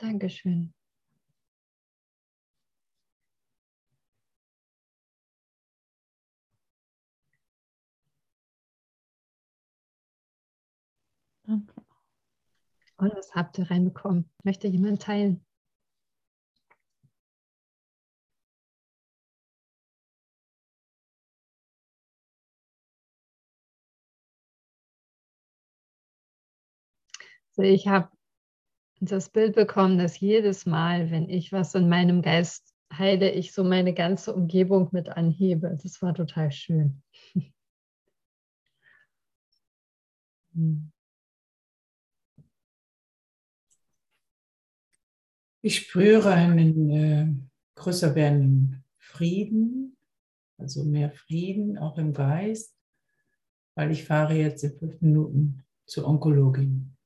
S1: Dankeschön.
S9: Danke.
S1: Und was habt ihr reinbekommen? Möchte jemand teilen? Ich habe das Bild bekommen, dass jedes Mal, wenn ich was in meinem Geist heile, ich so meine ganze Umgebung mit anhebe. Das war total schön. Hm.
S2: Ich spüre einen äh, größer werdenden Frieden, also mehr Frieden auch im Geist, weil ich fahre jetzt in fünf Minuten zur Onkologin.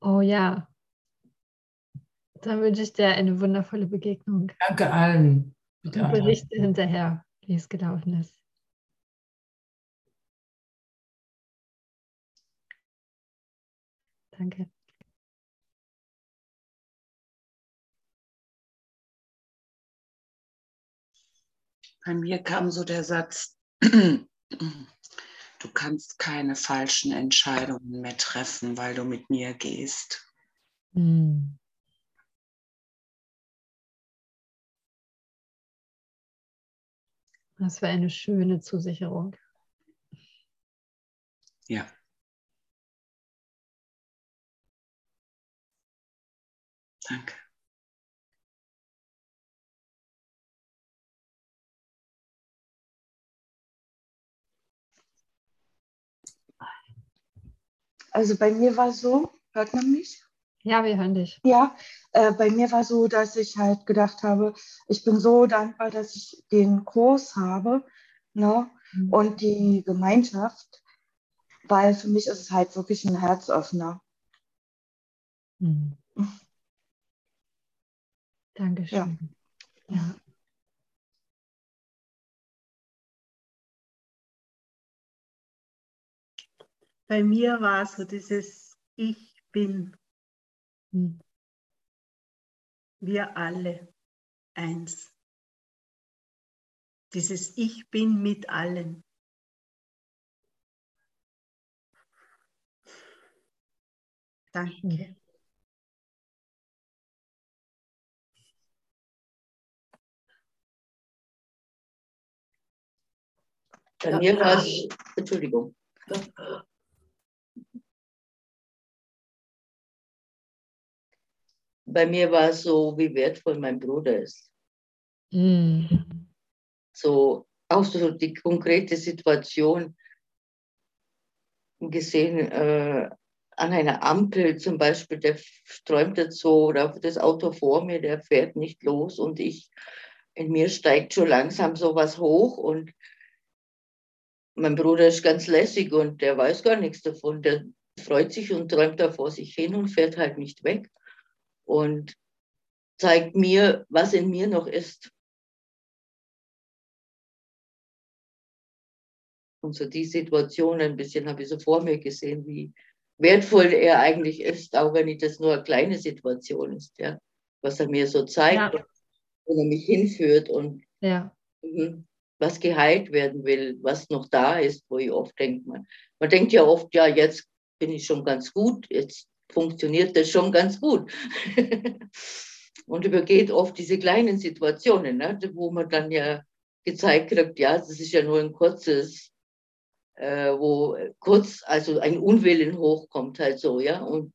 S1: Oh ja. Dann wünsche ich dir eine wundervolle Begegnung.
S2: Danke allen.
S1: Und berichte hinterher, wie es gelaufen ist. Danke.
S6: Bei mir kam so der Satz, du kannst keine falschen Entscheidungen mehr treffen, weil du mit mir gehst.
S1: Hm. Das war eine schöne Zusicherung.
S6: Ja. Danke.
S10: Also bei mir war so, hört man mich?
S1: Ja, wir hören dich.
S10: Ja, äh, bei mir war so, dass ich halt gedacht habe, ich bin so dankbar, dass ich den Kurs habe ne?
S1: Mhm.
S10: und die Gemeinschaft, weil für mich ist es halt wirklich ein Herzöffner.
S1: Mhm. Dankeschön. Ja. ja.
S3: Bei mir war so dieses Ich bin.
S1: Hm.
S3: Wir alle eins. Dieses Ich bin mit allen. Danke.
S7: Bei mir war es, Entschuldigung. Bei mir war es so, wie wertvoll mein Bruder ist.
S1: Mhm.
S7: So, auch so die konkrete Situation gesehen, äh, an einer Ampel zum Beispiel, der träumt jetzt so, oder das Auto vor mir, der fährt nicht los und ich, in mir steigt schon langsam sowas hoch und mein Bruder ist ganz lässig und der weiß gar nichts davon. Der freut sich und träumt da vor sich hin und fährt halt nicht weg und zeigt mir, was in mir noch ist. Und so die Situation ein bisschen habe ich so vor mir gesehen, wie wertvoll er eigentlich ist, auch wenn ich das nur eine kleine Situation ist, ja. Was er mir so zeigt,
S1: Ja.
S7: wo er mich hinführt und
S1: Ja.
S7: mhm, was geheilt werden will, was noch da ist, wo ich oft denke, man, man denkt ja oft, ja, jetzt bin ich schon ganz gut, jetzt funktioniert das schon ganz gut. und übergeht oft diese kleinen Situationen, ne, wo man dann ja gezeigt kriegt, ja, das ist ja nur ein kurzes, äh, wo kurz, also ein Unwillen hochkommt halt so, ja, und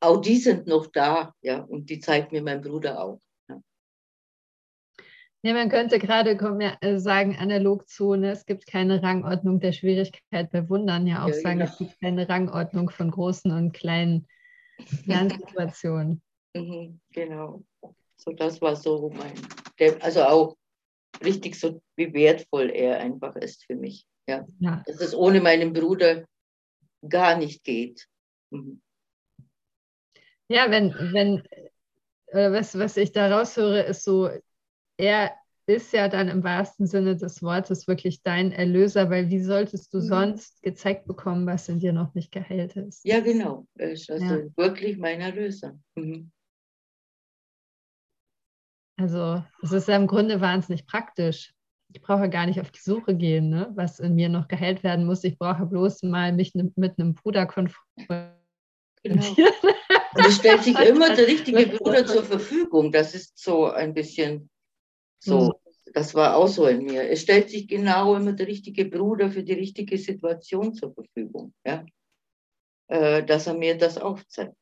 S7: auch die sind noch da, ja, und die zeigt mir mein Bruder auch. Ja.
S1: Man könnte gerade äh, sagen, analog zu, ne, es gibt keine Rangordnung der Schwierigkeit bei Wundern, ja auch
S7: Ja,
S1: sagen,
S7: genau.
S1: es gibt keine Rangordnung von großen und kleinen Lernsituationen.
S7: Mhm, genau. So, das war so mein, der, also auch richtig so, wie wertvoll er einfach ist für mich. Ja,
S1: Ja.
S7: dass es ohne meinen Bruder gar nicht geht. Mhm.
S1: Ja, wenn, wenn, oder was, was ich da raushöre, ist so, er ist ja dann im wahrsten Sinne des Wortes wirklich dein Erlöser, weil wie solltest du
S7: Mhm.
S1: sonst gezeigt bekommen, was in dir noch nicht geheilt ist?
S7: Ja, genau. Er ist also
S1: Ja.
S7: wirklich mein Erlöser. Mhm.
S1: Also es ist ja im Grunde wahnsinnig praktisch. Ich brauche gar nicht auf die Suche gehen, ne? was in mir noch geheilt werden muss. Ich brauche bloß mal mich mit einem Bruder konfrontieren.
S7: Genau. Und es stellt sich immer der richtige Bruder zur Verfügung. Das ist so ein bisschen so. Mhm das war auch so in mir. Es stellt sich genau immer der richtige Bruder für die richtige Situation zur Verfügung, ja? Äh, dass er mir das aufzeigt.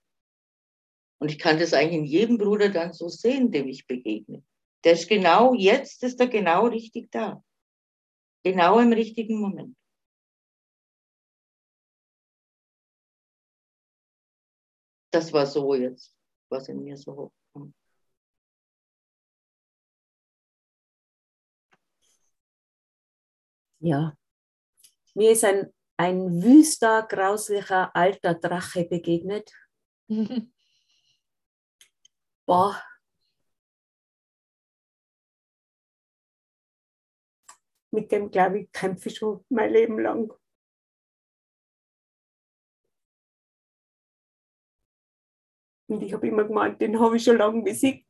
S7: Und ich kann das eigentlich in jedem Bruder dann so sehen, dem ich begegne. Der ist genau, jetzt ist er genau richtig da. Genau im richtigen Moment. Das war so jetzt, was in mir so hochkommt.
S11: Ja, mir ist ein, ein wüster, grauslicher alter Drache begegnet. Boah. Mit dem, glaube ich, kämpfe ich schon mein Leben lang. Und ich habe immer gemeint, den habe ich schon lange besiegt.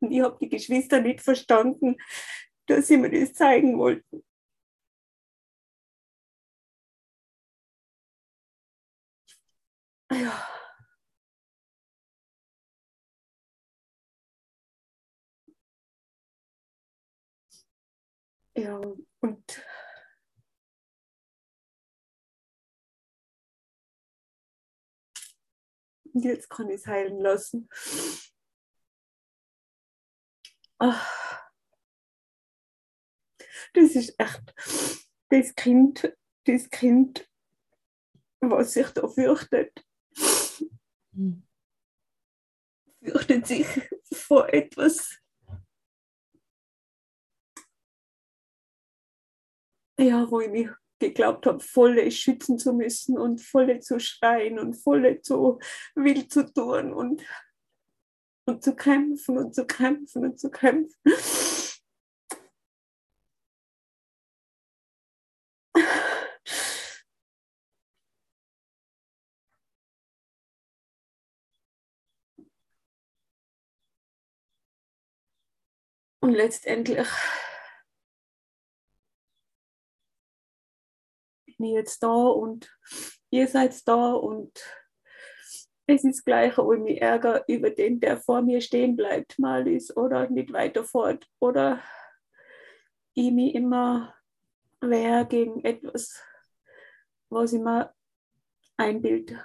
S11: Und ich habe die Geschwister nicht verstanden, dass sie mir das zeigen wollten. Ja. Ja, und jetzt kann ich es heilen lassen. Ach, das ist echt das Kind, das Kind, was sich da fürchtet. Fürchtet sich vor etwas. Ja, wo ich mich geglaubt habe, volle schützen zu müssen und volle zu schreien und volle zu wild zu tun und und zu kämpfen und zu kämpfen und zu kämpfen. Und letztendlich bin ich jetzt da und ihr seid da und es ist gleich, ob ich mich ärgere über den, der vor mir stehen bleibt, mal ist oder nicht weiter fort. Oder ich mich immer wehre gegen etwas, was ich mir einbilde.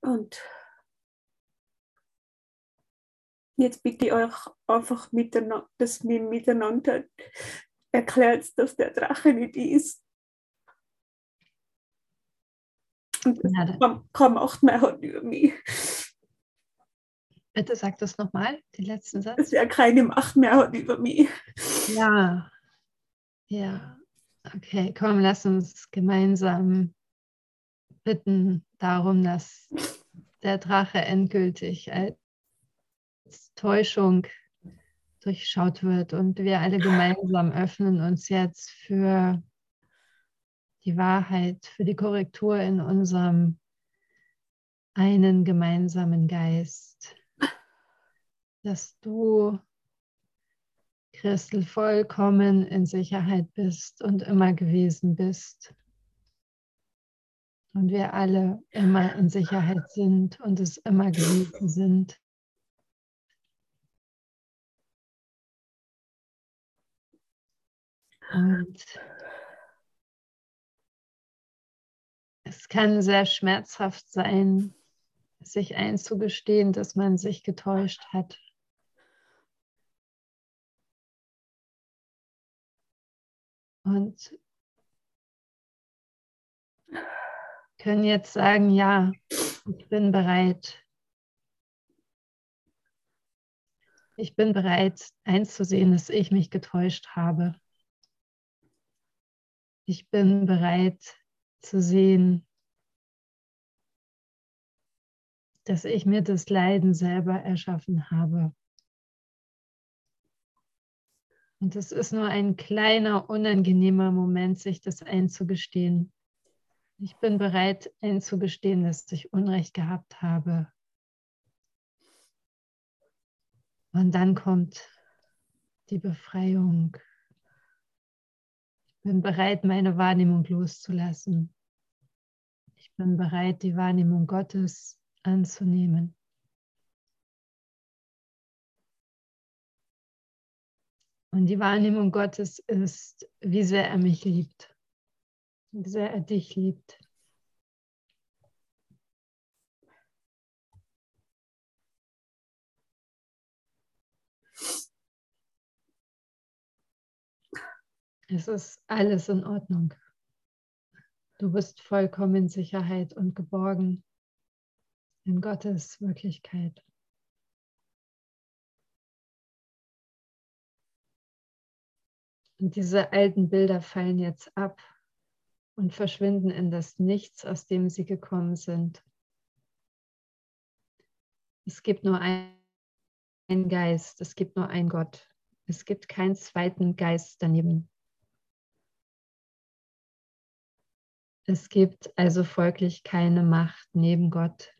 S11: Und jetzt bitte ich euch einfach dass mir miteinander erklärt, dass der Drache nicht ist Und ja, kaum Macht mehr hat über mich.
S1: Bitte sag das nochmal, den letzten Satz.
S11: Dass er keine Macht mehr hat über mich.
S1: Ja, ja. Okay, komm, lass uns gemeinsam bitten darum, dass der Drache endgültig als Täuschung durchschaut wird und wir alle gemeinsam öffnen uns jetzt für die Wahrheit, für die Korrektur in unserem einen gemeinsamen Geist, dass du, Christel, vollkommen in Sicherheit bist und immer gewesen bist. Und wir alle immer in Sicherheit sind und es immer gewesen sind. Und es kann sehr schmerzhaft sein, sich einzugestehen, dass man sich getäuscht hat. Und können jetzt sagen, ja, ich bin bereit. Ich bin bereit einzusehen, dass ich mich getäuscht habe. Ich bin bereit zu sehen, dass ich mir das Leiden selber erschaffen habe. Und es ist nur ein kleiner, unangenehmer Moment, sich das einzugestehen. Ich bin bereit einzugestehen, dass ich Unrecht gehabt habe. Und dann kommt die Befreiung. Ich bin bereit, meine Wahrnehmung loszulassen. Ich bin bereit, die Wahrnehmung Gottes anzunehmen. Und die Wahrnehmung Gottes ist, wie sehr er mich liebt wie sehr er dich liebt. Es ist alles in Ordnung. Du bist vollkommen in Sicherheit und geborgen in Gottes Wirklichkeit. Und diese alten Bilder fallen jetzt ab und verschwinden in das Nichts, aus dem sie gekommen sind. Es gibt nur einen Geist, es gibt nur einen Gott. Es gibt keinen zweiten Geist daneben. Es gibt also folglich keine Macht neben Gott.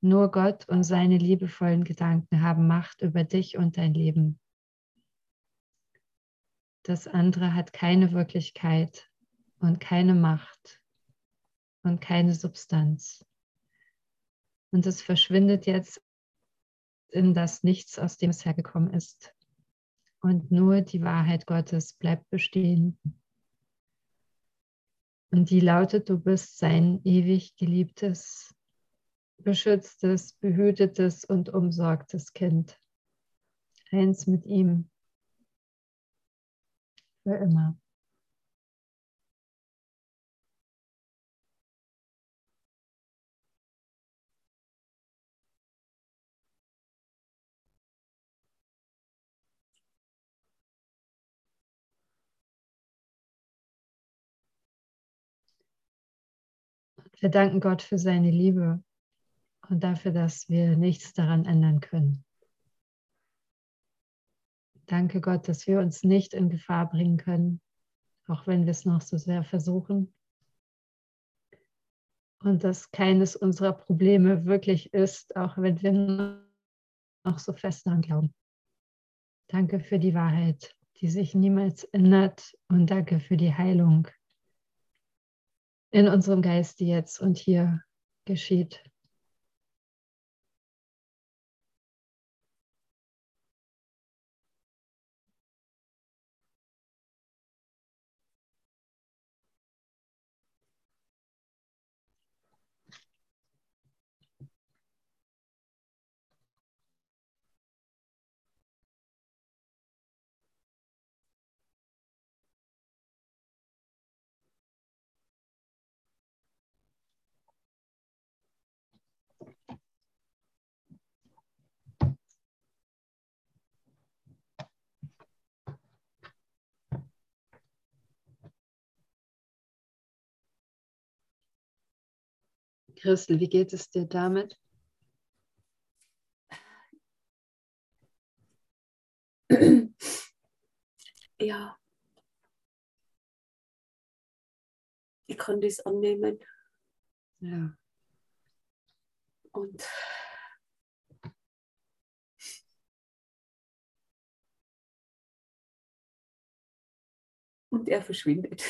S1: Nur Gott und seine liebevollen Gedanken haben Macht über dich und dein Leben. Das andere hat keine Wirklichkeit und keine Macht und keine Substanz. Und es verschwindet jetzt in das Nichts, aus dem es hergekommen ist. Und nur die Wahrheit Gottes bleibt bestehen. Und die lautet, du bist sein ewig geliebtes, beschütztes, behütetes und umsorgtes Kind. Eins mit ihm. Für immer. Wir danken Gott für seine Liebe und dafür, dass wir nichts daran ändern können. Danke Gott, dass wir uns nicht in Gefahr bringen können, auch wenn wir es noch so sehr versuchen. Und dass keines unserer Probleme wirklich ist, auch wenn wir noch so fest daran glauben. Danke für die Wahrheit, die sich niemals ändert und danke für die Heilung, in unserem Geist, die jetzt und hier geschieht. Christel, wie geht es dir damit?
S8: Ja. Ich kann das annehmen.
S1: Ja.
S8: Und und er verschwindet.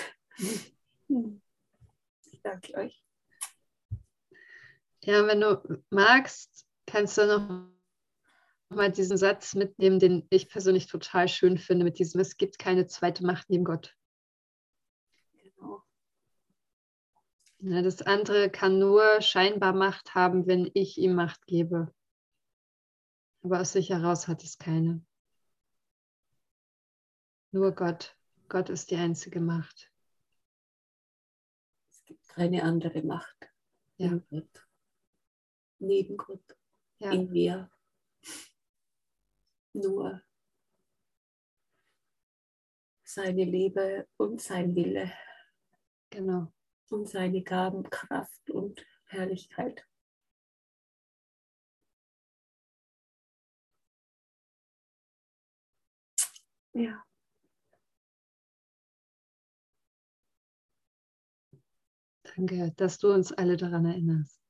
S8: Ich danke euch.
S1: Ja, wenn du magst, kannst du noch mal diesen Satz mitnehmen, den ich persönlich total schön finde, mit diesem, es gibt keine zweite Macht neben Gott.
S8: Genau.
S1: Ja, das andere kann nur scheinbar Macht haben, wenn ich ihm Macht gebe. Aber aus sich heraus hat es keine. Nur Gott. Gott ist die einzige Macht.
S8: Es gibt keine andere Macht.
S1: Ja.
S8: Gott neben Gott
S1: Ja.
S8: in mir. Nur seine Liebe und sein Wille
S1: Genau.
S8: und seine Gaben, Kraft und Herrlichkeit. Ja.
S1: Danke, dass du uns alle daran erinnerst.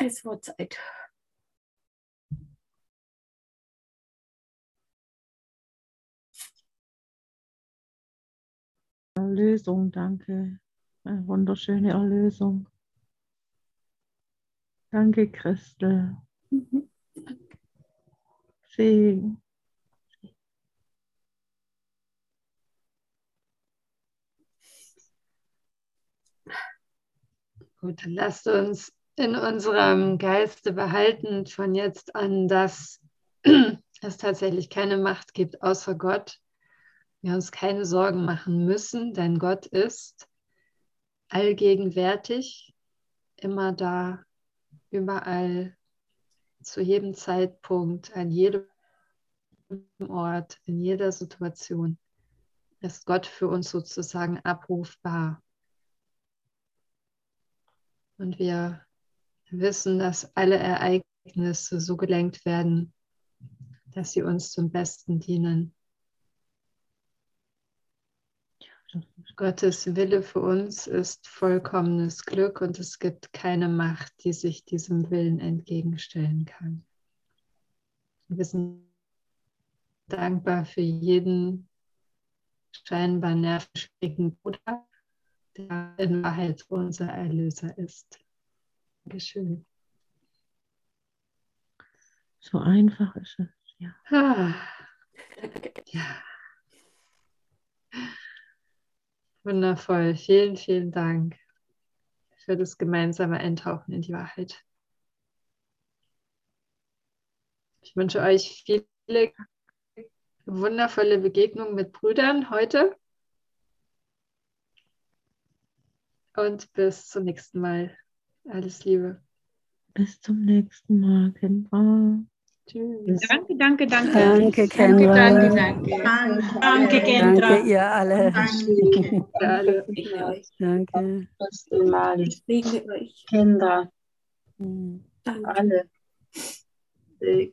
S8: Es wird Zeit.
S10: Erlösung, danke. Eine wunderschöne Erlösung. Danke, Christel.
S8: Mhm.
S10: Segen.
S1: Gut, dann lasst uns in unserem Geiste behalten von jetzt an, dass es tatsächlich keine Macht gibt außer Gott. Wir uns keine Sorgen machen müssen, denn Gott ist allgegenwärtig, immer da, überall, zu jedem Zeitpunkt, an jedem Ort, in jeder Situation ist Gott für uns sozusagen abrufbar. Und wir wissen, dass alle Ereignisse so gelenkt werden, dass sie uns zum Besten dienen. Gottes Wille für uns ist vollkommenes Glück und es gibt keine Macht, die sich diesem Willen entgegenstellen kann. Wir sind dankbar für jeden scheinbar nervigen Bruder, der in Wahrheit unser Erlöser ist. Dankeschön.
S10: So einfach ist es, ja.
S1: Ah. ja. Wundervoll. Vielen, vielen Dank für das gemeinsame Eintauchen in die Wahrheit. Ich wünsche euch viele wundervolle Begegnungen mit Brüdern heute. Und bis zum nächsten Mal. Alles Liebe.
S10: Bis zum nächsten Mal, Kendra.
S1: Tschüss.
S3: Danke, danke, danke.
S9: Danke, Kendra.
S3: Danke, danke, danke. Danke, Kendra.
S9: Danke, ihr alle.
S3: Danke.
S1: Alle.
S9: Danke.
S8: Segne euch.
S3: Kinder,
S9: Hm.
S8: Danke.
S3: alle. Segen.